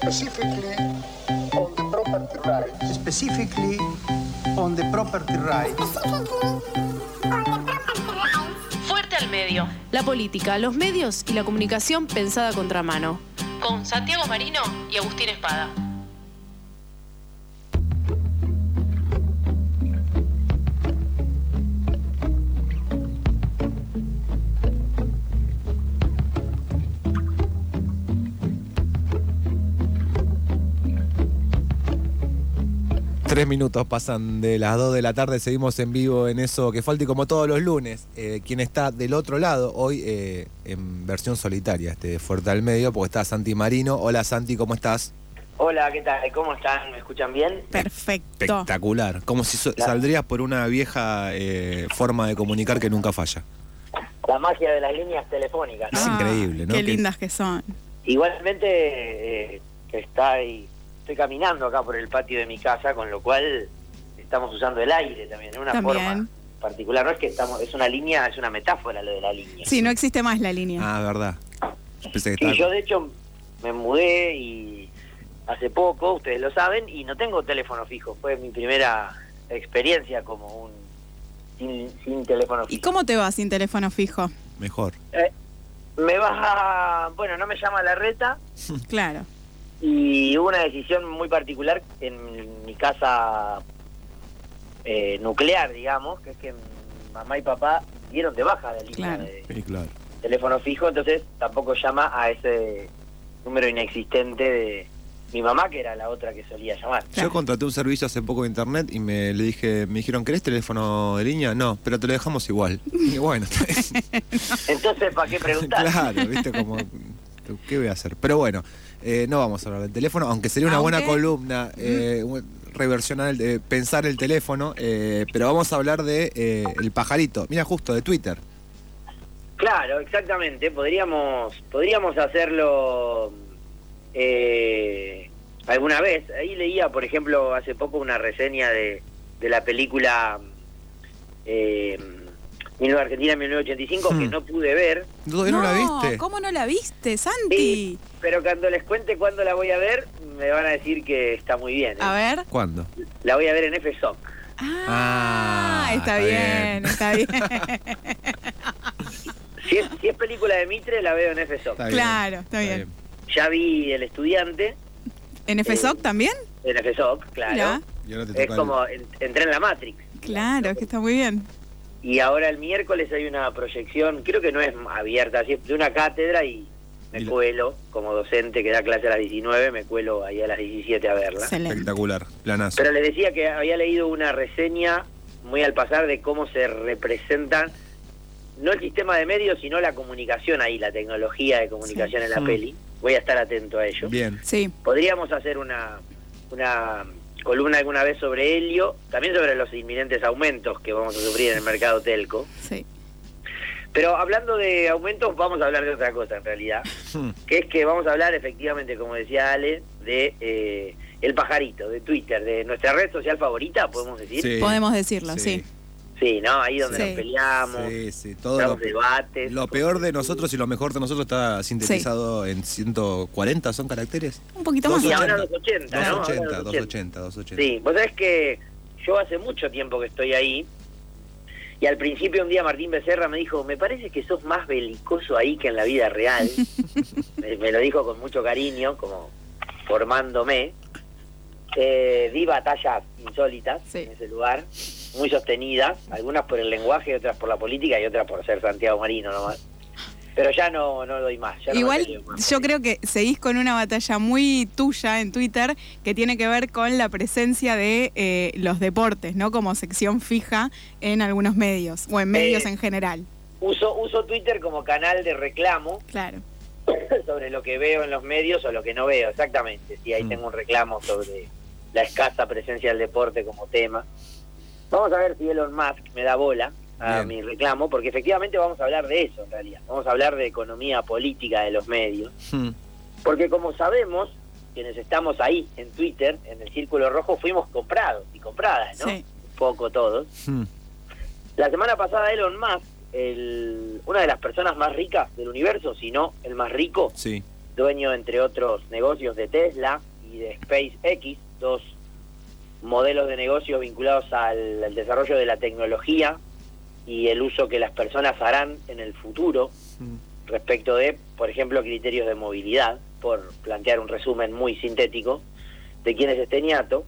specifically on the property rights. specifically on the property rights. Fuerte al medio. La política, los medios y la comunicación pensada a contramano. Con Santiago Marino y Agustín Espada. Tres minutos pasan de las 2 de la tarde, seguimos en vivo en eso que falta y como todos los lunes, eh, quien está del otro lado hoy eh, en versión solitaria, este Fuerte al Medio, porque está Santi Marino. Hola Santi, ¿cómo estás? Hola, ¿qué tal? ¿Cómo están? ¿Me escuchan bien? Perfecto. Espectacular, como si so- saldrías por una vieja eh, forma de comunicar que nunca falla. La magia de las líneas telefónicas. ¿no? Es increíble, ¿no? Qué lindas que son. Igualmente, eh, está ahí- estoy caminando acá por el patio de mi casa, con lo cual estamos usando el aire también, de una También. forma particular. No es que estamos, es una línea, es una metáfora lo de la línea. Sí, no existe más la línea. Ah, verdad. Pensé que Sí, estaba- yo de hecho me mudé y hace poco, ustedes lo saben, y no tengo teléfono fijo. Fue mi primera experiencia como un sin, sin teléfono ¿Y fijo. cómo te va sin teléfono fijo? Mejor. Eh, me baja, bueno, no me llama la reta Claro. Y hubo una decisión muy particular en mi casa eh, nuclear, digamos, que es que mamá y papá dieron de baja la línea Claro. de Sí, claro. teléfono fijo, entonces tampoco llama a ese número inexistente de mi mamá, que era la otra que solía llamar. Claro. Yo contraté un servicio hace poco de internet y me le dije, me dijeron, ¿querés teléfono de línea? No, pero te lo dejamos igual. Y bueno, Entonces, ¿para qué preguntar? claro, viste como, ¿qué voy a hacer? Pero bueno, eh, no vamos a hablar del teléfono, aunque sería una buena columna, eh, reversionar, el- eh, pensar el teléfono, eh, pero vamos a hablar de eh, el pajarito, mira justo, de Twitter. Claro, exactamente. Podríamos, podríamos hacerlo eh, alguna vez. Ahí leía, por ejemplo, hace poco una reseña de, de la película eh, Argentina 1985 que Hmm. no pude ver, ¿No, no la viste? ¿Cómo no la viste, Santi? Sí. pero cuando les cuente cuándo la voy a ver, me van a decir que está muy bien. ¿eh? A ver. ¿Cuándo? La voy a ver en FSOC. Ah, Ah, está, está bien, bien. está bien. Si es, si es película de Mitre, la veo en FSOC. Está bien, Claro, está bien. Ya vi El Estudiante ¿En FSOC Eh, también? en FSOC, claro. Mirá. Y ahora te Es como, en- entré en la Matrix. Claro, es que está muy bien. Y ahora el miércoles hay una proyección, creo que no es abierta, así, de una cátedra y me Y la- cuelo, como docente que da clase a las 19, me cuelo ahí a las 17 a verla. el- Excelente. espectacular, planazo. Pero les decía que había leído una reseña muy al pasar de cómo se representan, no el sistema de medios, sino la comunicación ahí, la tecnología de comunicación Sí. en la peli. Voy a estar atento a ello. Bien. Sí, Podríamos hacer una, una columna alguna vez sobre helio, también sobre los inminentes aumentos que vamos a sufrir en el mercado telco. sí. Pero hablando de aumentos, vamos a hablar de otra cosa en realidad, Hmm. que es que vamos a hablar efectivamente, como decía Ale, de eh, el pajarito, de Twitter, de nuestra red social favorita, podemos decir. Sí, Sí. Podemos decirlo, sí. ¿No? Ahí donde Sí. nos peleamos, Sí, sí, todo lo, damos debates. lo peor de nosotros y lo mejor de nosotros está sintetizado en 140, ¿son caracteres? Un poquito más. Y 280. ahora 280, ¿no? Ahora 280, 280. 280, 280. Sí, vos sabés que yo hace mucho tiempo que estoy ahí y al principio un día Martín Becerra me dijo, me parece que sos más belicoso ahí que en la vida real. me, me lo dijo con mucho cariño, como formándome. Eh, di batallas insólitas Sí. en ese lugar, muy sostenidas, algunas por el lenguaje, otras por la política y otras por ser Santiago Marino nomás. Pero ya no, no doy más. ya no Igual peleo más yo creo que seguís con una batalla muy tuya en Twitter que tiene que ver con la presencia de eh, los deportes, ¿no? Como sección fija en algunos medios o en medios Eh, en general. Uso, uso Twitter como canal de reclamo Claro. sobre lo que veo en los medios o lo que no veo, exactamente. Si ahí Mm. tengo un reclamo sobre la escasa presencia del deporte como tema. Vamos a ver si Elon Musk me da bola a Bien. mi reclamo, porque efectivamente vamos a hablar de eso en realidad. Vamos a hablar de economía política de los medios. Hmm. Porque como sabemos, quienes estamos ahí en Twitter, en el Círculo Rojo, fuimos comprados y compradas, ¿no? Sí. Un poco todos. Hmm. La semana pasada Elon Musk, el, una de las personas más ricas del universo, si no el más rico, Sí. dueño, entre otros negocios, de Tesla y de SpaceX, dos modelos de negocios vinculados al, al desarrollo de la tecnología y el uso que las personas harán en el futuro Mm. respecto de, por ejemplo, criterios de movilidad, por plantear un resumen muy sintético de quién es este ñato,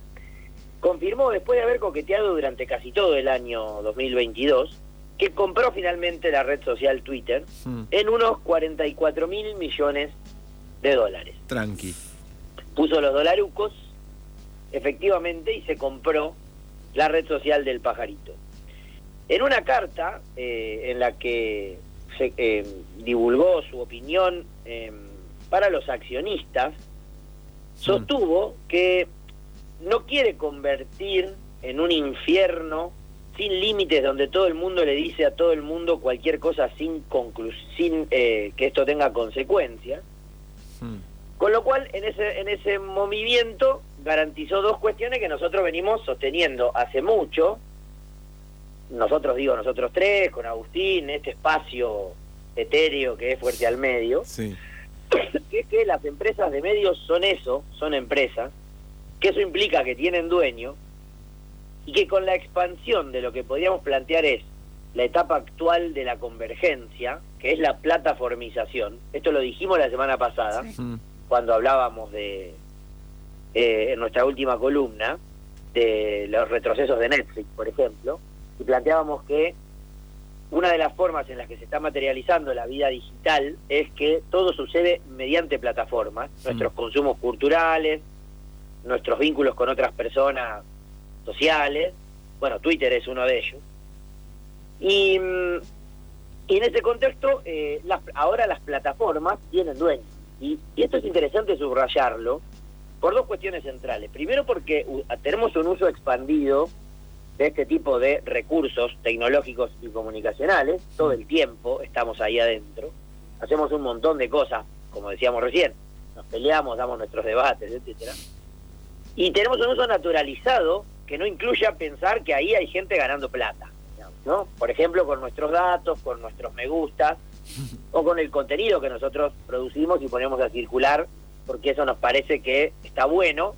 confirmó después de haber coqueteado durante casi todo el año 2022 que compró finalmente la red social Twitter Mm. en unos 44 mil millones de dólares. Tranqui. Puso los dolarucos, efectivamente, y se compró la red social del pajarito. En una carta eh, en la que se eh, divulgó su opinión eh, para los accionistas, sostuvo que no quiere convertir en un infierno sin límites donde todo el mundo le dice a todo el mundo cualquier cosa sin sin eh, que esto tenga consecuencias Mm. con lo cual, en ese, en ese movimiento garantizó dos cuestiones que nosotros venimos sosteniendo hace mucho. Nosotros digo, nosotros tres, con Agustín, este espacio etéreo que es fuerte al medio, Sí. que es que las empresas de medios son eso, son empresas, que eso implica que tienen dueño, y que con la expansión de lo que podríamos plantear es la etapa actual de la convergencia, que es la plataformización, esto lo dijimos la semana pasada, Sí. Mm. cuando hablábamos de eh, en nuestra última columna de los retrocesos de Netflix, por ejemplo, y planteábamos que una de las formas en las que se está materializando la vida digital es que todo sucede mediante plataformas, nuestros consumos culturales, nuestros vínculos con otras personas sociales, bueno, Twitter es uno de ellos. Y, mm, y en ese contexto, eh, las- ahora las plataformas tienen dueños. Y, y esto es interesante subrayarlo por dos cuestiones centrales. Primero porque tenemos un uso expandido de este tipo de recursos tecnológicos y comunicacionales. Todo el tiempo estamos ahí adentro. Hacemos un montón de cosas, como decíamos recién. Nos peleamos, damos nuestros debates, etcétera. Y tenemos un uso naturalizado que no incluya pensar que ahí hay gente ganando plata. ¿no? Por ejemplo, con nuestros datos, con nuestros me gustas o con el contenido que nosotros producimos y ponemos a circular, porque eso nos parece que está bueno,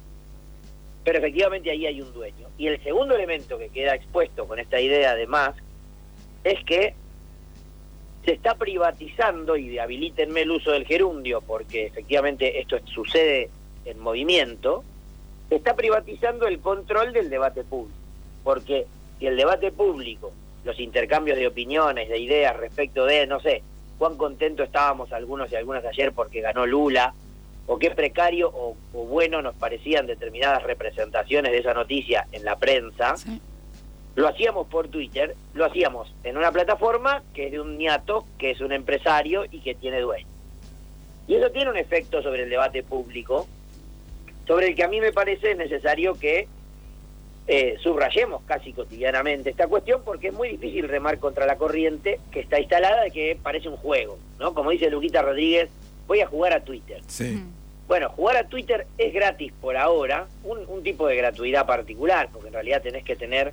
pero efectivamente ahí hay un dueño. Y el segundo elemento que queda expuesto con esta idea de Musk es que se está privatizando, y habilítenme el uso del gerundio, porque efectivamente esto sucede en movimiento, se está privatizando el control del debate público. Porque si el debate público, los intercambios de opiniones, de ideas respecto de, no sé, cuán contento estábamos algunos y algunas ayer porque ganó Lula, o qué precario o, o bueno nos parecían determinadas representaciones de esa noticia en la prensa, Sí. lo hacíamos por Twitter, lo hacíamos en una plataforma que es de un niato, que es un empresario y que tiene dueño. Y eso tiene un efecto sobre el debate público, sobre el que a mí me parece necesario que eh, subrayemos casi cotidianamente esta cuestión, porque es muy difícil remar contra la corriente que está instalada de que parece un juego, ¿no? Como dice Luquita Rodríguez, voy a jugar a Twitter. Sí. Bueno, jugar a Twitter es gratis por ahora, un, un tipo de gratuidad particular, porque en realidad tenés que tener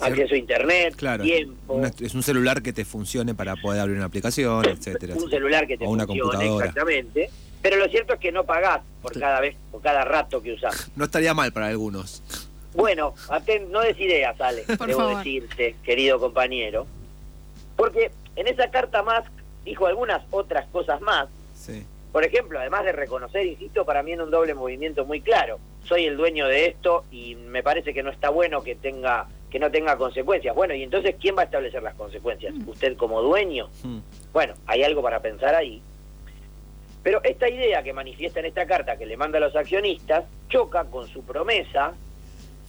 acceso a internet, Claro. tiempo, Una- es un celular que te funcione para poder abrir una aplicación, etcétera. un celular que te O una funcione computadora. exactamente. Pero lo cierto es que no pagás por cada vez, por cada rato que usás. No estaría mal para algunos. Bueno, aten- no des ideas, Ale, Por debo favor. decirte, querido compañero. Porque en esa carta Musk dijo algunas otras cosas más. Sí. Por ejemplo, además de reconocer, insisto, para mí en un doble movimiento muy claro. Soy el dueño de esto y me parece que no está bueno que tenga que no tenga consecuencias. Bueno, y entonces ¿quién va a establecer las consecuencias? ¿Usted como dueño? Mm. Bueno, hay algo para pensar ahí. Pero esta idea que manifiesta en esta carta que le manda a los accionistas choca con su promesa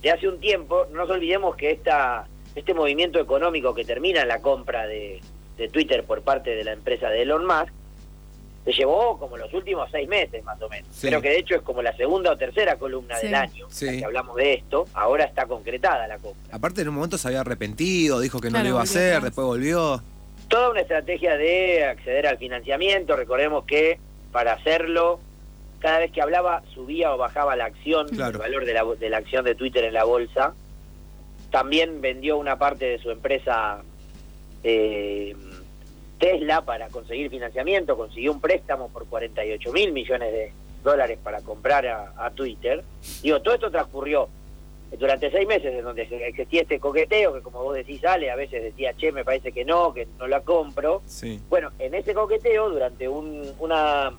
de hace un tiempo. No nos olvidemos que esta, este movimiento económico que termina en la compra de, de Twitter por parte de la empresa de Elon Musk se llevó como los últimos seis meses más o menos. Sí. Creo que de hecho es como la segunda o tercera columna Sí. del año Sí. en la que hablamos de esto. Ahora está concretada la compra. Aparte, en un momento se había arrepentido, dijo que no lo iba a hacer, después volvió. toda una estrategia de acceder al financiamiento. Recordemos que para hacerlo, cada vez que hablaba, subía o bajaba la acción, Claro. el valor de la, de la acción de Twitter en la bolsa. También vendió una parte de su empresa eh, Tesla para conseguir financiamiento, consiguió un préstamo por 48 mil millones de dólares para comprar a, a Twitter. Digo, todo esto transcurrió durante seis meses en donde existía este coqueteo, que como vos decís, sale, a veces decía, che, me parece que no, que no la compro. Sí. Bueno, en ese coqueteo, durante un- una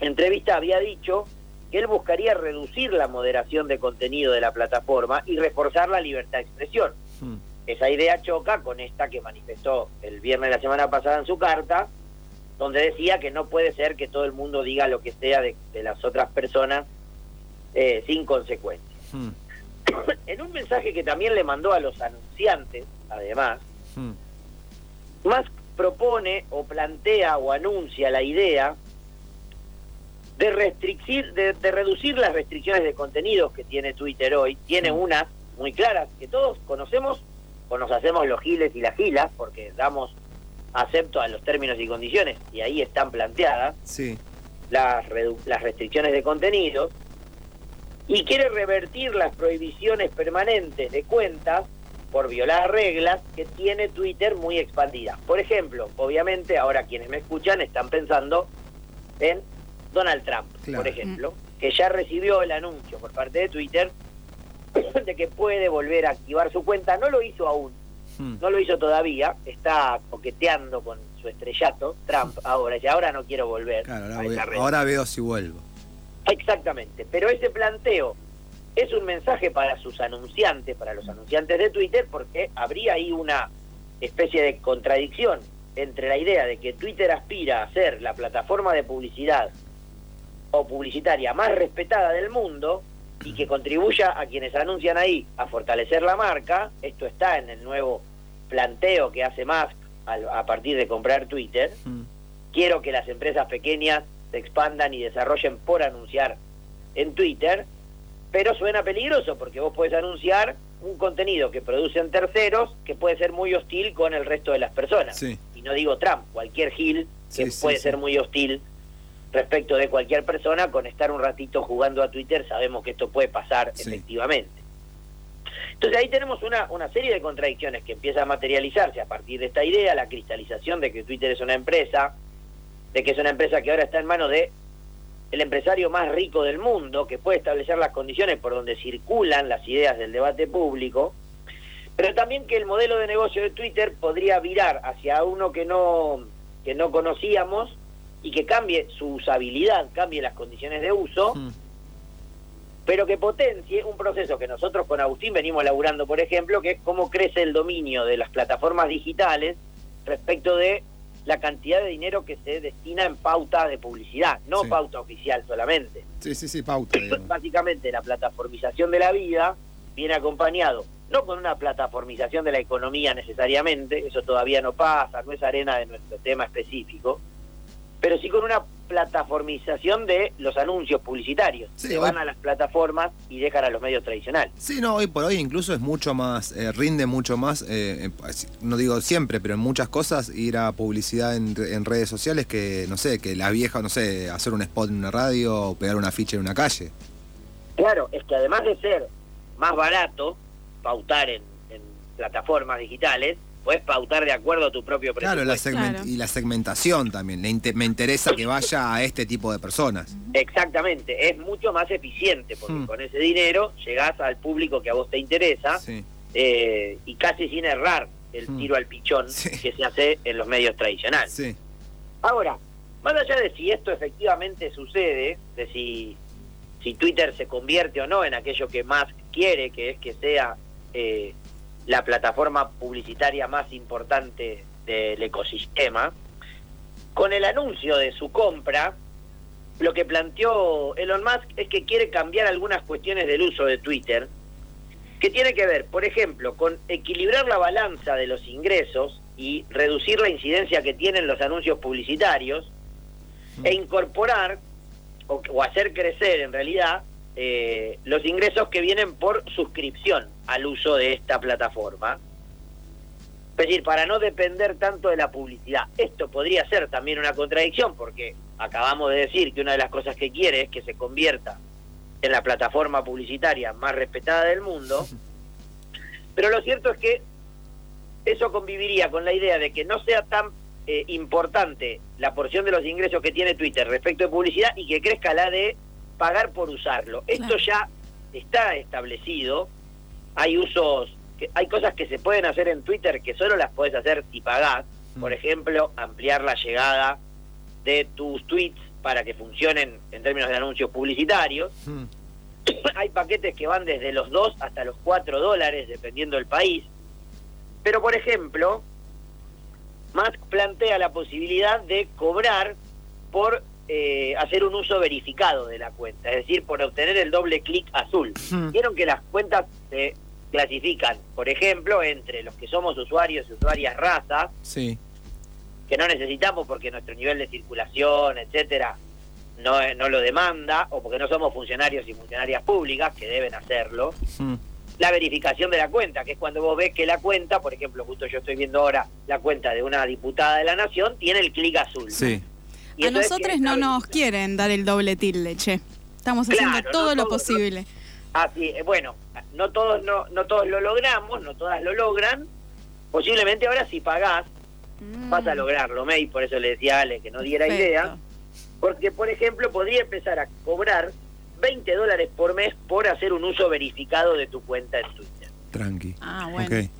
entrevista había dicho que él buscaría reducir la moderación de contenido de la plataforma y reforzar la libertad de expresión. Mm. Esa idea choca con esta que manifestó el viernes de la semana pasada en su carta, donde decía que no puede ser que todo el mundo diga lo que sea de, de las otras personas eh, sin consecuencias. Mm. en un mensaje que también le mandó a los anunciantes, además, Mm. Musk propone o plantea o anuncia la idea de restricir, de, de reducir las restricciones de contenidos que tiene Twitter hoy. Tiene unas muy claras que todos conocemos o nos hacemos los giles y las gilas porque damos acepto a los términos y condiciones y ahí están planteadas Sí. las, redu- las restricciones de contenidos y quiere revertir las prohibiciones permanentes de cuentas por violar reglas que tiene Twitter muy expandidas. Por ejemplo, obviamente ahora quienes me escuchan están pensando en Donald Trump, Claro. por ejemplo, que ya recibió el anuncio por parte de Twitter de que puede volver a activar su cuenta. No lo hizo aún, Mm. no lo hizo todavía, está coqueteando con su estrellato, Trump, ahora, y ahora no quiero volver Claro, a esa red. ahora veo si vuelvo. Exactamente, pero ese planteo es un mensaje para sus anunciantes, para los anunciantes de Twitter, porque habría ahí una especie de contradicción entre la idea de que Twitter aspira a ser la plataforma de publicidad o publicitaria más respetada del mundo y que contribuya a quienes anuncian ahí a fortalecer la marca. Esto está en el nuevo planteo que hace Musk al- a partir de comprar Twitter Mm. quiero que las empresas pequeñas se expandan y desarrollen por anunciar en Twitter, pero suena peligroso porque vos puedes anunciar un contenido que producen terceros que puede ser muy hostil con el resto de las personas. Sí. Y no digo Trump, cualquier Gil que sí, puede sí. ser muy hostil respecto de cualquier persona, con estar un ratito jugando a Twitter sabemos que esto puede pasar Sí. efectivamente. Entonces ahí tenemos una, una serie de contradicciones que empieza a materializarse a partir de esta idea, la cristalización de que Twitter es una empresa, de que es una empresa que ahora está en manos de el empresario más rico del mundo, que puede establecer las condiciones por donde circulan las ideas del debate público, pero también que el modelo de negocio de Twitter podría virar hacia uno que no, que no conocíamos y que cambie su usabilidad, cambie las condiciones de uso, Mm. pero que potencie un proceso que nosotros con Agustín venimos laburando, por ejemplo, que es cómo crece el dominio de las plataformas digitales respecto de la cantidad de dinero que se destina en pauta de publicidad, no Sí. pauta oficial solamente. Sí, sí, sí, pauta. digamos. Básicamente la plataformización de la vida viene acompañado no con una plataformización de la economía necesariamente, eso todavía no pasa, no es arena de nuestro tema específico, pero sí con una plataformización de los anuncios publicitarios, Sí, que hoy- van a las plataformas y dejan a los medios tradicionales. Sí, no, hoy por hoy incluso es mucho más, eh, rinde mucho más, eh, eh, no digo siempre, pero en muchas cosas ir a publicidad en, en redes sociales que, no sé, que la vieja, no sé, hacer un spot en una radio o pegar una ficha en una calle. Claro, es que además de ser más barato pautar en, en plataformas digitales, puedes pautar de acuerdo a tu propio Claro, presupuesto. la segment- Claro. y la segmentación también. Le me interesa que vaya a este tipo de personas. Exactamente, es mucho más eficiente porque Hmm. con ese dinero llegás al público que a vos te interesa Sí. eh, y casi sin errar el Hmm. tiro al pichón Sí. que se hace en los medios tradicionales. Sí. Ahora, más allá de si esto efectivamente sucede, de si, si Twitter se convierte o no en aquello que más quiere, que es que sea eh, la plataforma publicitaria más importante del ecosistema, con el anuncio de su compra, lo que planteó Elon Musk es que quiere cambiar algunas cuestiones del uso de Twitter, que tiene que ver, por ejemplo, con equilibrar la balanza de los ingresos y reducir la incidencia que tienen los anuncios publicitarios e incorporar o, hacer crecer en realidad eh, los ingresos que vienen por suscripción al uso de esta plataforma. Es decir, para no depender tanto de la publicidad. Esto podría ser también una contradicción porque acabamos de decir que una de las cosas que quiere es que se convierta en la plataforma publicitaria más respetada del mundo. Pero lo cierto es que eso conviviría con la idea de que no sea tan eh, importante la porción de los ingresos que tiene Twitter respecto de publicidad y que crezca la de pagar por usarlo. Esto ya está establecido. Hay usos, que, hay cosas que se pueden hacer en Twitter que solo las puedes hacer si pagás. Por ejemplo, ampliar la llegada de tus tweets para que funcionen en términos de anuncios publicitarios. Mm. hay paquetes que van desde los 2 hasta los 4 dólares, dependiendo del país. Pero, por ejemplo, Musk plantea la posibilidad de cobrar por eh, hacer un uso verificado de la cuenta, es decir, por obtener el doble clic azul. Hmm. Vieron que las cuentas se clasifican, por ejemplo, entre los que somos usuarios y usuarias raza, Sí. que no necesitamos porque nuestro nivel de circulación, etcétera, no, no lo demanda, o porque no somos funcionarios y funcionarias públicas, que deben hacerlo. Mm. La verificación de la cuenta, que es cuando vos ves que la cuenta, por ejemplo, justo yo estoy viendo ahora la cuenta de una diputada de la Nación, tiene el clic azul. Sí. Y A nosotros no nos quieren dar el doble tilde, che. Estamos haciendo Claro, todo no lo todos, posible. Así, eh, bueno, no todos no, no todos lo logramos, no todas lo logran. Posiblemente ahora si pagás vas a lograrlo, May, por eso le decía a Ale que no diera Mm. Perfecto. idea. Porque, por ejemplo, podría empezar a cobrar 20 dólares por mes por hacer un uso verificado de tu cuenta en Twitter. Tranqui. Ah, bueno. Ok.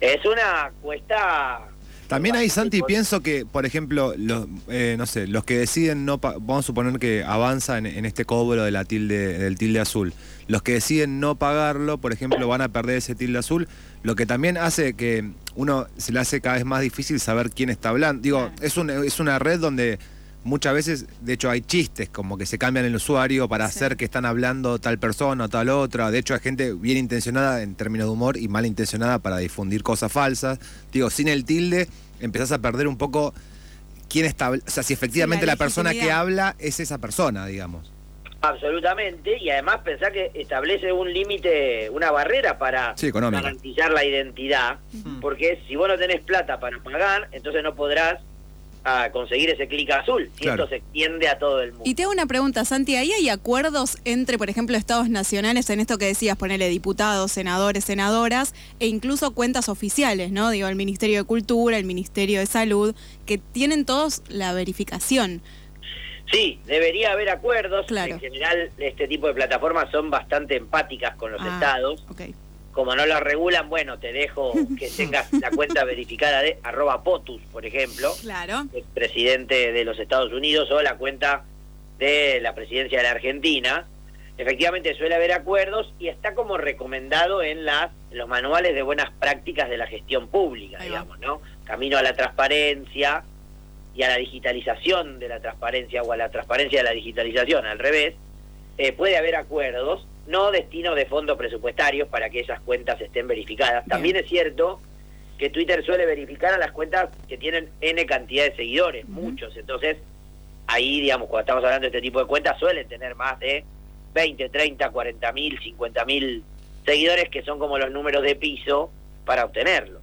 Es una cuesta... También hay, Santi, pienso que, por ejemplo, los, eh, no sé, los que deciden no, pa- vamos a suponer que avanza en, en este cobro de la tilde, del tilde azul, los que deciden no pagarlo, por ejemplo, van a perder ese tilde azul, lo que también hace que uno se le hace cada vez más difícil saber quién está hablando. Digo, es, un- es una red donde muchas veces, de hecho, hay chistes como que se cambian el usuario para Sí. hacer que están hablando tal persona o tal otra. De hecho, hay gente bien intencionada en términos de humor y mal intencionada para difundir cosas falsas. Digo, sin el tilde empezás a perder un poco quién está, o sea, si efectivamente la la, persona que habla es esa persona, digamos. Absolutamente, y además pensar que establece un límite, una barrera para Sí, garantizar la identidad, porque si vos no tenés plata para pagar, entonces no podrás ah, conseguir ese clic azul, si Claro. esto se extiende a todo el mundo. Y te hago una pregunta, Santi, ¿ahí hay acuerdos entre, por ejemplo, estados nacionales en esto que decías, ponerle diputados, senadores, senadoras, e incluso cuentas oficiales, ¿no? Digo, el Ministerio de Cultura, el Ministerio de Salud, que tienen todos la verificación. Sí, debería haber acuerdos, Claro. en general este tipo de plataformas son bastante empáticas con los Ah, estados, como no lo regulan, bueno, te dejo que tengas la cuenta verificada de arroba POTUS, por ejemplo, Claro. el presidente de los Estados Unidos o la cuenta de la presidencia de la Argentina. Efectivamente suele haber acuerdos y está como recomendado en las en los manuales de buenas prácticas de la gestión pública, digamos, ¿no? Camino a la transparencia y a la digitalización de la transparencia o a la transparencia de la digitalización, al revés, eh, puede haber acuerdos, no destino de fondos presupuestarios para que esas cuentas estén verificadas. También es cierto que Twitter suele verificar a las cuentas que tienen N cantidad de seguidores, muchos. Entonces, ahí, digamos, cuando estamos hablando de este tipo de cuentas, suelen tener más de 20, 30, 40 mil, 50 mil seguidores, que son como los números de piso para obtenerlo.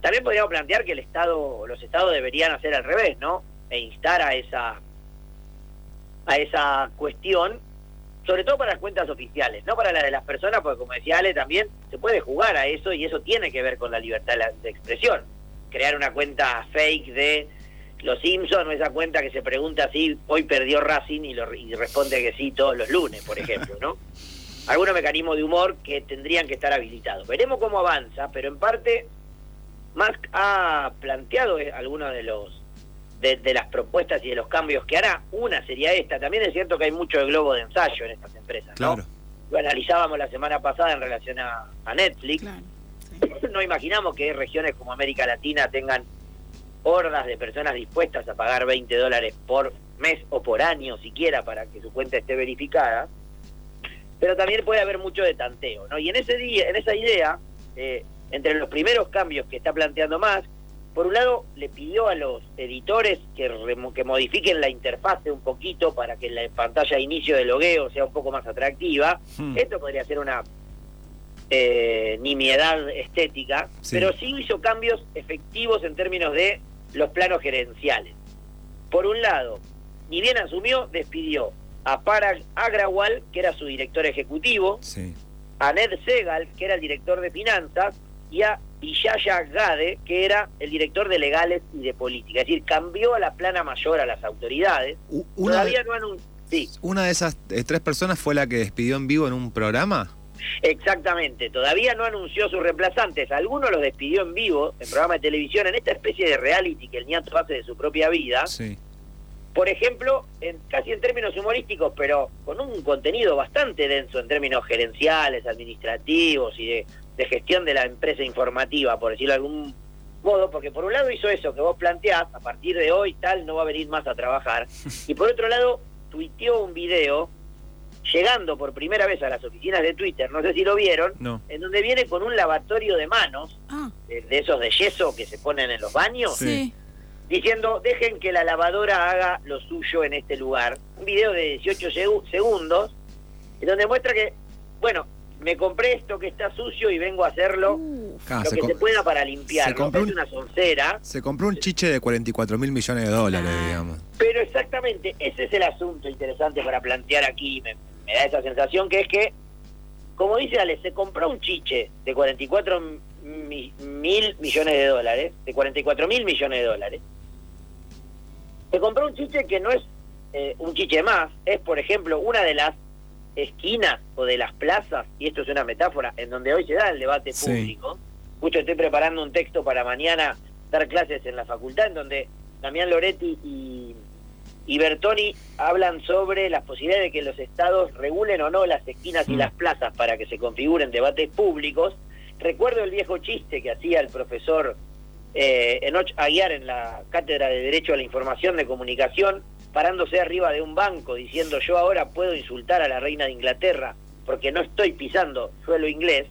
También podríamos plantear que el Estado, los Estados deberían hacer al revés, ¿no? E instar a esa, a esa cuestión, sobre todo para las cuentas oficiales, no para la de las personas, porque como decía Ale, también se puede jugar a eso y eso tiene que ver con la libertad de, expresión. Crear una cuenta fake de los Simpsons o esa cuenta que se pregunta si hoy perdió Racing y, lo, y responde que sí todos los lunes, por ejemplo, ¿no? Algunos mecanismos de humor que tendrían que estar habilitados. Veremos cómo avanza, pero en parte Musk ha planteado eh, algunos de los de, de las propuestas y de los cambios que hará. Una sería esta. También es cierto que hay mucho de globo de ensayo en estas empresas, ¿no? Claro. Lo analizábamos la semana pasada en relación a, a Netflix. Claro. No imaginamos que regiones como América Latina tengan hordas de personas dispuestas a pagar 20 dólares por mes o por año siquiera para que su cuenta esté verificada. Pero también puede haber mucho de tanteo, ¿no? Y en ese día, en esa idea, eh, entre los primeros cambios que está planteando más, por un lado le pidió a los editores que, que modifiquen la interfase un poquito para que la pantalla de inicio de logueo sea un poco más atractiva. Hmm. Esto podría ser una eh, nimiedad estética, Sí. pero sí hizo cambios efectivos en términos de los planos gerenciales. Por un lado, ni bien asumió, despidió a Parag Agrawal, que era su director ejecutivo, Sí. a Ned Segal, que era el director de finanzas, y a Villaya Gade, que era el director de legales y de política. Es decir, cambió a la plana mayor a las autoridades. Una, Todavía no anun- Sí, una de esas eh, tres personas fue la que despidió en vivo en un programa. exactamente. Todavía no anunció sus reemplazantes. Algunos los despidió en vivo en programa de televisión, en esta especie de reality que el ñato hace de su propia vida. Sí. Por ejemplo, en, casi en términos humorísticos, pero con un contenido bastante denso en términos gerenciales, administrativos y de, de gestión de la empresa informativa, por decirlo de algún modo, porque por un lado hizo eso que vos planteás, a partir de hoy tal no va a venir más a trabajar, y por otro lado tuiteó un video llegando por primera vez a las oficinas de Twitter, no sé si lo vieron, No. en donde viene con un lavatorio de manos, Ah, de, de esos de yeso que se ponen en los baños, sí. diciendo dejen que la lavadora haga lo suyo en este lugar. Un video de 18 segu- segundos, en donde muestra que, bueno, me compré esto que está sucio y vengo a hacerlo Uh, lo se, que se pueda para limpiar. se compró un- una soncera, se compró un chiche de 44 mil millones de dólares, Ah. digamos. pero exactamente ese es el asunto interesante para plantear aquí. Me, me da esa sensación que es que, como dice Ale, se compró un chiche de 44 mi- mil millones de dólares, de 44 mil millones de dólares. Se compró un chiche que no es eh, un chiche más, es por ejemplo una de las esquinas o de las plazas, y esto es una metáfora, en donde hoy se da el debate Sí. público. Justo estoy preparando un texto para mañana dar clases en la facultad, en donde Damián Loretti y, y Bertoni hablan sobre las posibilidades de que los estados regulen o no las esquinas y Mm. las plazas para que se configuren debates públicos. Recuerdo el viejo chiste que hacía el profesor eh, Enoch Aguiar en la Cátedra de Derecho a la Información de Comunicación, parándose arriba de un banco diciendo yo ahora puedo insultar a la reina de Inglaterra porque no estoy pisando suelo inglés,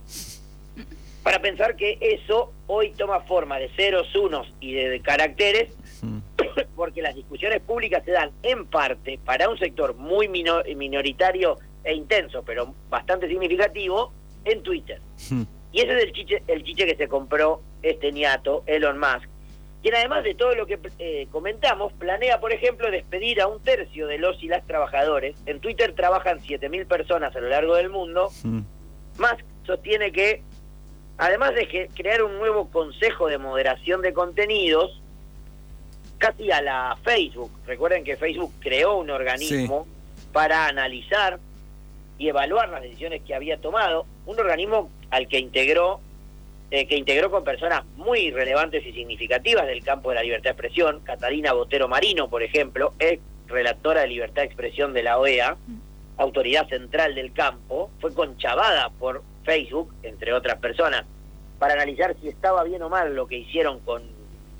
para pensar que eso hoy toma forma de ceros, unos y de caracteres, Mm. porque las discusiones públicas se dan en parte para un sector muy mino- minoritario e intenso, pero bastante significativo, en Twitter. Mm. Y ese es el chiche, el chiche que se compró este niato, Elon Musk, quien además de todo lo que eh, comentamos, planea, por ejemplo, despedir a un tercio de los y las trabajadores. En Twitter trabajan 7.000 personas a lo largo del mundo. Mm. Musk sostiene que, además de crear un nuevo consejo de moderación de contenidos, casi a la Facebook, recuerden que Facebook creó un organismo para analizar y evaluar las decisiones que había tomado, un organismo al que integró eh, que integró con personas muy relevantes y significativas del campo de la libertad de expresión, Catalina Botero Marino, por ejemplo, es relatora de libertad de expresión de la OEA, autoridad central del campo, fue conchavada por Facebook, entre otras personas, para analizar si estaba bien o mal lo que hicieron con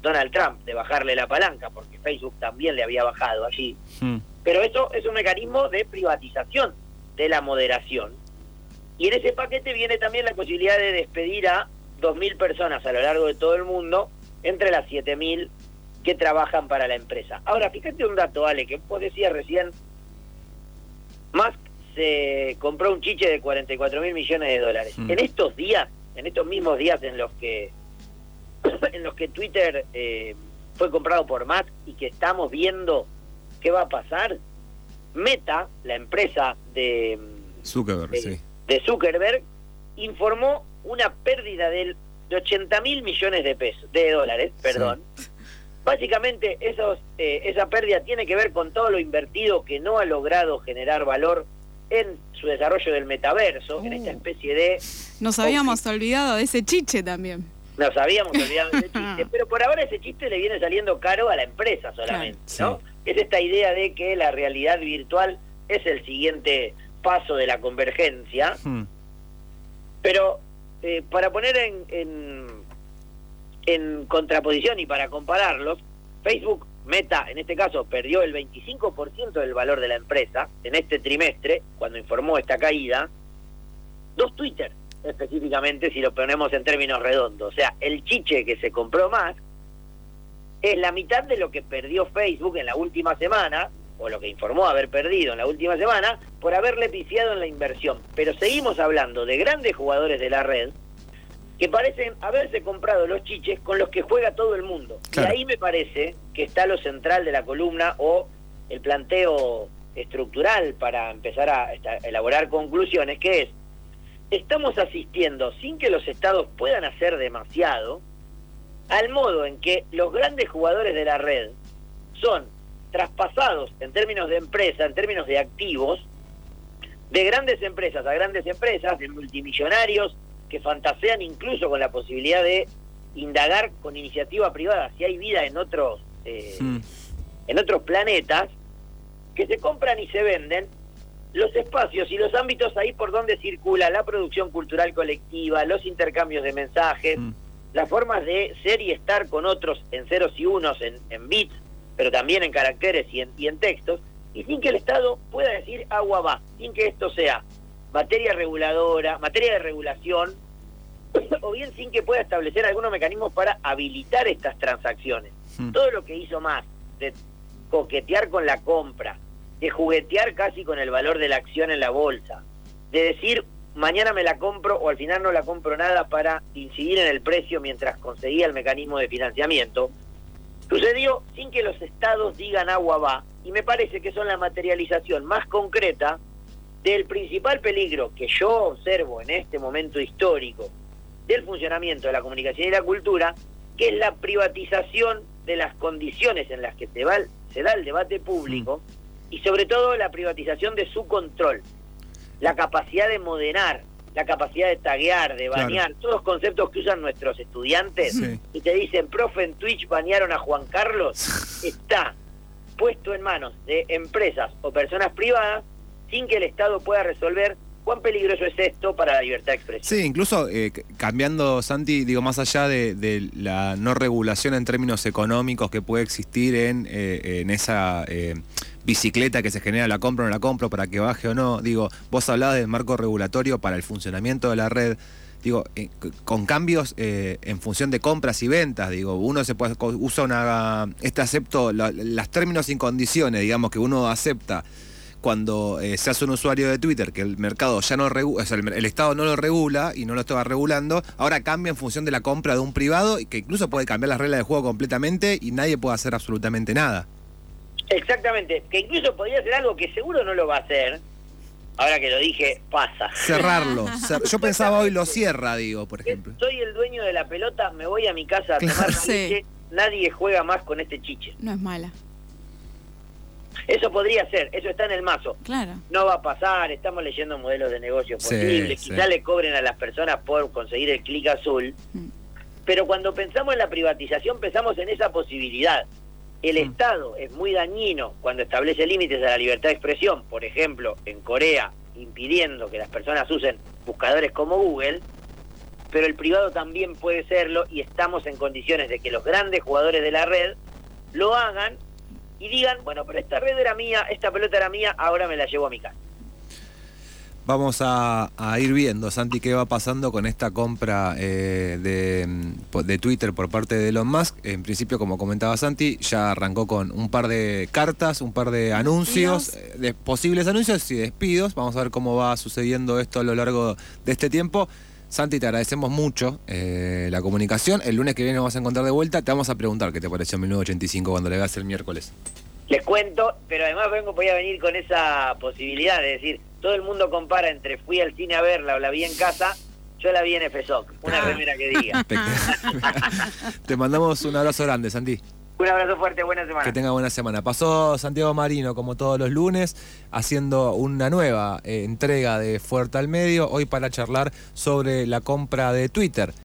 Donald Trump de bajarle la palanca, porque Facebook también le había bajado allí. Mm. Pero eso es un mecanismo de privatización de la moderación. Y en ese paquete viene también la posibilidad de despedir a 2.000 personas a lo largo de todo el mundo, entre las 7.000 que trabajan para la empresa. Ahora, fíjate un dato, Ale, que vos decías recién, Musk se compró un chiche de 44 mil millones de dólares. Mm. En estos días, en estos mismos días en los que en los que Twitter eh, fue comprado por Musk y que estamos viendo qué va a pasar, Meta, la empresa de, Zuckerberg, de- sí. de Zuckerberg, informó una pérdida del, de 80 mil millones de pesos, de dólares, perdón. Básicamente esos, eh, esa pérdida tiene que ver con todo lo invertido que no ha logrado generar valor en su desarrollo del metaverso, en esta Uh. especie de Nos habíamos olvidado de ese chiche también. Nos habíamos olvidado de ese chiste, pero por ahora ese chiste le viene saliendo caro a la empresa solamente, Claro, ¿no? Es esta idea de que la realidad virtual es el siguiente paso de la convergencia, Mm. pero eh, para poner en, en, en contraposición y para compararlos, Facebook, Meta, en este caso, perdió el 25% del valor de la empresa en este trimestre, cuando informó esta caída, dos Twitter específicamente, si lo ponemos en términos redondos. O sea, el chiche que se compró más es la mitad de lo que perdió Facebook en la última semana, o lo que informó haber perdido en la última semana, por haberle pifiado en la inversión. Pero seguimos hablando de grandes jugadores de la red que parecen haberse comprado los chiches con los que juega todo el mundo. Claro. Y ahí me parece que está lo central de la columna o el planteo estructural para empezar a elaborar conclusiones, que es estamos asistiendo, sin que los estados puedan hacer demasiado, al modo en que los grandes jugadores de la red son traspasados en términos de empresa, en términos de activos, de grandes empresas a grandes empresas, de multimillonarios que fantasean incluso con la posibilidad de indagar con iniciativa privada si hay vida en otros eh, en otros planetas que se compran y se venden los espacios y los ámbitos ahí por donde circula la producción cultural colectiva, los intercambios de mensajes, Mm. las formas de ser y estar con otros en ceros y unos, en, en bits, pero también en caracteres y en, y en textos, y sin que el Estado pueda decir agua va, sin que esto sea materia reguladora, materia de regulación, o bien sin que pueda establecer algunos mecanismos para habilitar estas transacciones. Mm. Todo lo que hizo más de coquetear con la compra, de juguetear casi con el valor de la acción en la bolsa, de decir mañana me la compro o al final no la compro nada para incidir en el precio mientras conseguía el mecanismo de financiamiento, sucedió sin que los estados digan agua va y me parece que son la materialización más concreta del principal peligro que yo observo en este momento histórico del funcionamiento de la comunicación y la cultura, que es la privatización de las condiciones en las que se, va, el- se da el debate público y sobre todo la privatización de su control, la capacidad de moderar, la capacidad de taguear, de Claro. banear, todos conceptos que usan nuestros estudiantes Sí. y te dicen, profe, en Twitch banearon a Juan Carlos, está puesto en manos de empresas o personas privadas sin que el Estado pueda resolver cuán peligroso es esto para la libertad de expresión. Sí, incluso eh, cambiando, Santi, digo, más allá de, la no regulación en términos económicos que puede existir en, eh, esa eh, bicicleta que se genera, la compro o no la compro, para que baje o no, digo, vos hablabas del marco regulatorio para el funcionamiento de la red. Digo, con cambios en función de compras y ventas, digo, uno se puede usa una este acepto, la- las términos y condiciones, digamos, que uno acepta cuando eh, se hace un usuario de Twitter que el mercado ya no regula, o sea, el, el Estado no lo regula y no lo estaba regulando, ahora cambia en función de la compra de un privado y que incluso puede cambiar las reglas del juego completamente y nadie puede hacer absolutamente nada. Exactamente, que incluso podría ser algo que seguro no lo va a hacer, ahora que lo dije, pasa. Cerrarlo. cer- Yo pensaba hoy lo cierra, digo, por ejemplo. Soy el dueño de la pelota, me voy a mi casa a tomar Claro. la Sí. leche, nadie juega más con este chiche. No es mala. Eso podría ser, eso está en el mazo. Claro. No va a pasar, estamos leyendo modelos de negocios Sí, posibles, sí. quizá le cobren a las personas por conseguir el clic azul, Mm. pero cuando pensamos en la privatización pensamos en esa posibilidad. El Mm. Estado es muy dañino cuando establece límites a la libertad de expresión, por ejemplo, en Corea, impidiendo que las personas usen buscadores como Google, pero el privado también puede serlo y estamos en condiciones de que los grandes jugadores de la red lo hagan y digan, bueno, pero esta red era mía, esta pelota era mía, ahora me la llevo a mi casa. Vamos a, a ir viendo, Santi, qué va pasando con esta compra eh, de, mm, de Twitter por parte de Elon Musk. En principio, como comentaba Santi, ya arrancó con un par de cartas, un par de anuncios, eh, de posibles anuncios y despidos. Vamos a ver cómo va sucediendo esto a lo largo de este tiempo. Santi, te agradecemos mucho eh, la comunicación. El lunes que viene nos vamos a encontrar de vuelta. Te vamos a preguntar qué te pareció 1985 cuando le hagas el miércoles. Les cuento, pero además vengo, voy a venir con esa posibilidad de decir, todo el mundo compara entre fui al cine a verla o la vi en casa, yo la vi en FSOC, una Ah. remera que diga. te mandamos un abrazo grande, Santi. Un abrazo fuerte, buena semana. Que tenga buena semana. Pasó Santiago Marino, como todos los lunes, haciendo una nueva eh, entrega de Fuerte al Medio, hoy para charlar sobre la compra de Twitter.